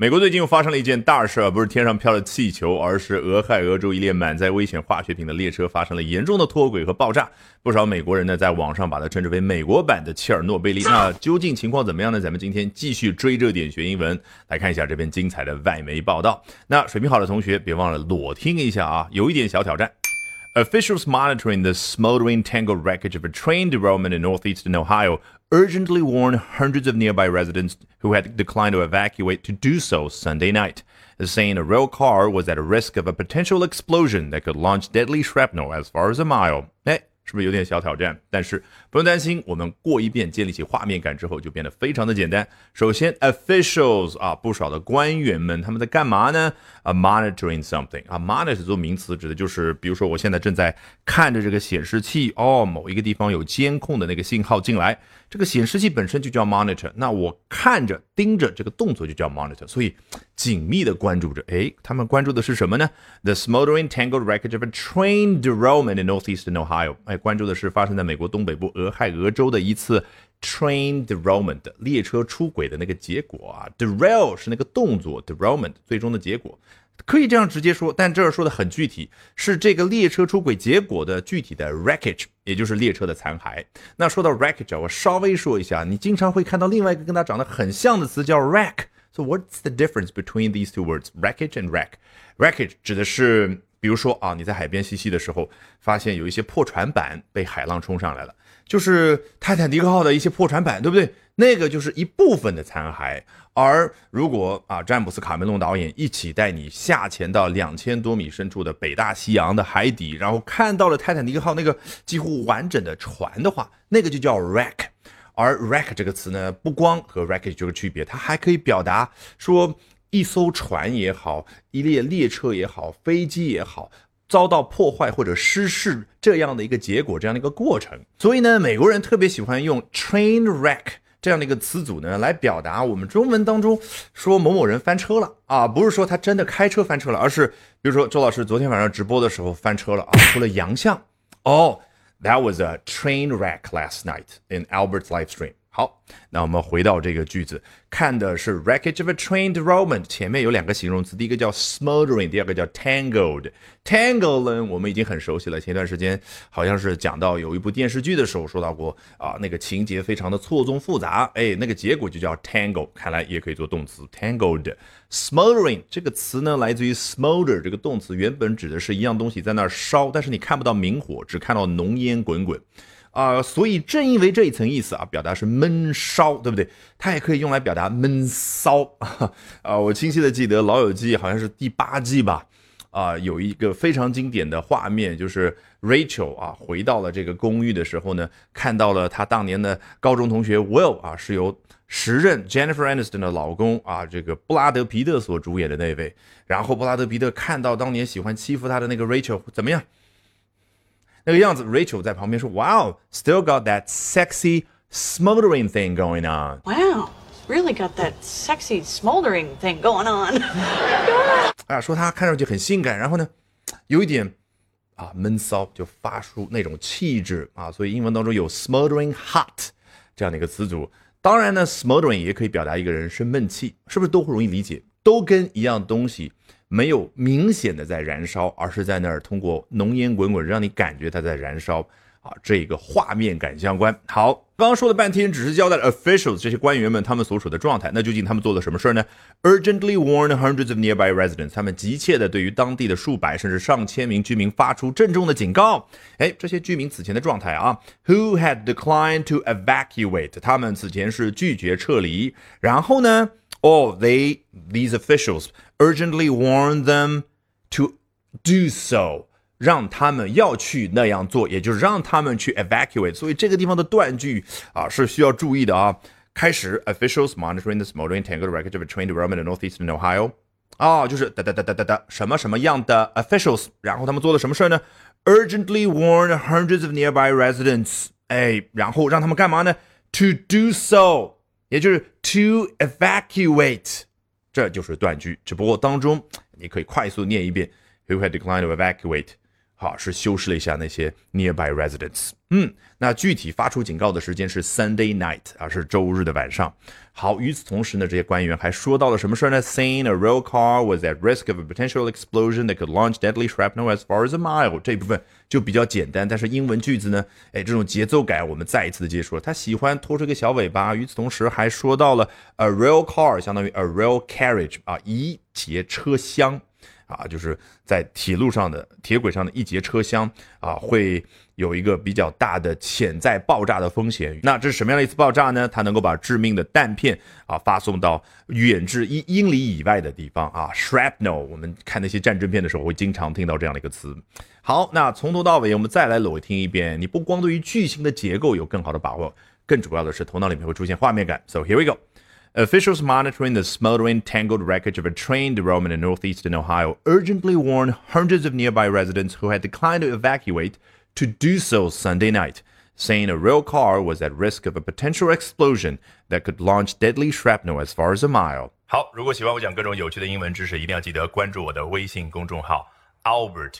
美国最近又发生了一件大事啊，不是天上飘的气球，而是俄亥俄州一列满载危险化学品的列车发生了严重的脱轨和爆炸。不少美国人呢在网上把它称之为美国版的切尔诺贝利。那究竟情况怎么样呢？咱们今天继续追热点学英文，来看一下这篇精彩的外媒报道。那水平好的同学别忘了裸听一下啊，有一点小挑战。Officials monitoring the smoldering tangled wreckage of a train derailment in northeastern Ohio urgently warned hundreds of nearby residents who had declined to evacuate to do so Sunday night, saying a rail car was at risk of a potential explosion that could launch deadly shrapnel as far as a mile. 是不是有点小挑战？但是不用担心，我们过一遍建立起画面感之后，就变得非常的简单。首先，officials 啊，不少的官员们，他们在干嘛呢？啊，monitoring something 啊，monitor 做名词指的就是，比如说我现在正在看着这个显示器，哦，某一个地方有监控的那个信号进来，这个显示器本身就叫 monitor，那我看着盯着这个动作就叫 monitor，所以紧密的关注着。哎，他们关注的是什么呢？The smoldering tangled wreckage of a train derailment in northeastern Ohio。哎，关注的是发生在美国东北部。俄亥俄州的一次 train derailment 列车出轨的那个结果啊，derail 是那个动作，derailment 最终的结果，可以这样直接说，但这儿说的很具体，是这个列车出轨结果的具体的 wreckage，也就是列车的残骸。那说到 wreckage，我稍微说一下，你经常会看到另外一个跟它长得很像的词叫 wreck。So what's the difference between these two words, wreckage and wreck? Wreckage 指的是，比如说啊，你在海边嬉戏的时候，发现有一些破船板被海浪冲上来了。就是泰坦尼克号的一些破船板，对不对？那个就是一部分的残骸。而如果啊，詹姆斯卡梅隆导演一起带你下潜到两千多米深处的北大西洋的海底，然后看到了泰坦尼克号那个几乎完整的船的话，那个就叫 wreck。而 wreck 这个词呢，不光和 wreckage 这个区别，它还可以表达说一艘船也好，一列列车也好，飞机也好。遭到破坏或者失事这样的一个结果，这样的一个过程。所以呢，美国人特别喜欢用 train wreck 这样的一个词组呢，来表达我们中文当中说某某人翻车了啊，不是说他真的开车翻车了，而是比如说周老师昨天晚上直播的时候翻车了啊，出了洋相。哦，That was a train wreck last night in Albert's live stream。好，那我们回到这个句子，看的是 wreckage of a train derailment，前面有两个形容词，第一个叫 smoldering，第二个叫 tangled。tangled 呢，我们已经很熟悉了，前一段时间好像是讲到有一部电视剧的时候说到过啊，那个情节非常的错综复杂，哎，那个结果就叫 tangle，看来也可以做动词 tangled。smoldering 这个词呢，来自于 smolder 这个动词，原本指的是一样东西在那儿烧，但是你看不到明火，只看到浓烟滚滚。啊，所以正因为这一层意思啊，表达是闷烧，对不对？它也可以用来表达闷骚 啊。我清晰的记得《老友记》好像是第八季吧，啊，有一个非常经典的画面，就是 Rachel 啊回到了这个公寓的时候呢，看到了她当年的高中同学 Will 啊，是由时任 Jennifer Aniston 的老公啊，这个布拉德皮特所主演的那位。然后布拉德皮特看到当年喜欢欺负他的那个 Rachel 怎么样？那个样子，Rachel 在旁边说：“Wow, still got that sexy smoldering thing going on.” Wow, really got that sexy smoldering thing going on. 啊，说他看上去很性感，然后呢，有一点啊闷骚，就发出那种气质啊。所以英文当中有 smoldering hot 这样的一个词组。当然呢，smoldering 也可以表达一个人生闷气，是不是都会容易理解？都跟一样东西。没有明显的在燃烧，而是在那儿通过浓烟滚滚，让你感觉它在燃烧啊，这个画面感相关。好，刚刚说了半天，只是交代了 officials 这些官员们他们所处的状态，那究竟他们做了什么事儿呢？Urgently warned hundreds of nearby residents，他们急切的对于当地的数百甚至上千名居民发出郑重的警告。哎，这些居民此前的状态啊，who had declined to evacuate，他们此前是拒绝撤离。然后呢 ？Oh, they, these officials urgently warn them to do so，让他们要去那样做，也就是让他们去 evacuate。所以这个地方的断句啊是需要注意的啊。开始，officials monitoring the smoldering tangled wreckage of a train derailment in northeastern Ohio。啊，就是哒哒哒哒哒哒，什么什么样的 officials，然后他们做了什么事呢？Urgently warn hundreds of nearby residents。哎，然后让他们干嘛呢？To do so。 也就是 to evacuate，这就是断句。只不过当中你可以快速念一遍，Who had declined to evacuate 好是修饰了一下那些 nearby residents。嗯，那具体发出警告的时间是 Sunday night 啊，是周日的晚上。好，与此同时呢，这些官员还说到了什么事儿呢？Saying a rail car was at risk of a potential explosion that could launch deadly shrapnel as far as a mile。这部分就比较简单，但是英文句子呢，哎，这种节奏感我们再一次的接触了。他喜欢拖出个小尾巴。与此同时还说到了 a rail car，相当于 a rail carriage 啊，一节车厢。啊，就是在铁路上的铁轨上的一节车厢啊，会有一个比较大的潜在爆炸的风险。那这是什么样的一次爆炸呢？它能够把致命的弹片啊发送到远至一英里以外的地方啊。Shrapnel，我们看那些战争片的时候会经常听到这样的一个词。好，那从头到尾我们再来裸听一遍。你不光对于句型的结构有更好的把握，更主要的是头脑里面会出现画面感。So here we go. Officials monitoring the smoldering, tangled wreckage of a train derailment in northeastern Ohio urgently warned hundreds of nearby residents who had declined to evacuate to do so Sunday night, saying a rail car was at risk of a potential explosion that could launch deadly shrapnel as far as a mile. 好，如果喜欢我讲各种有趣的英文知识，一定要记得关注我的微信公众号 Albert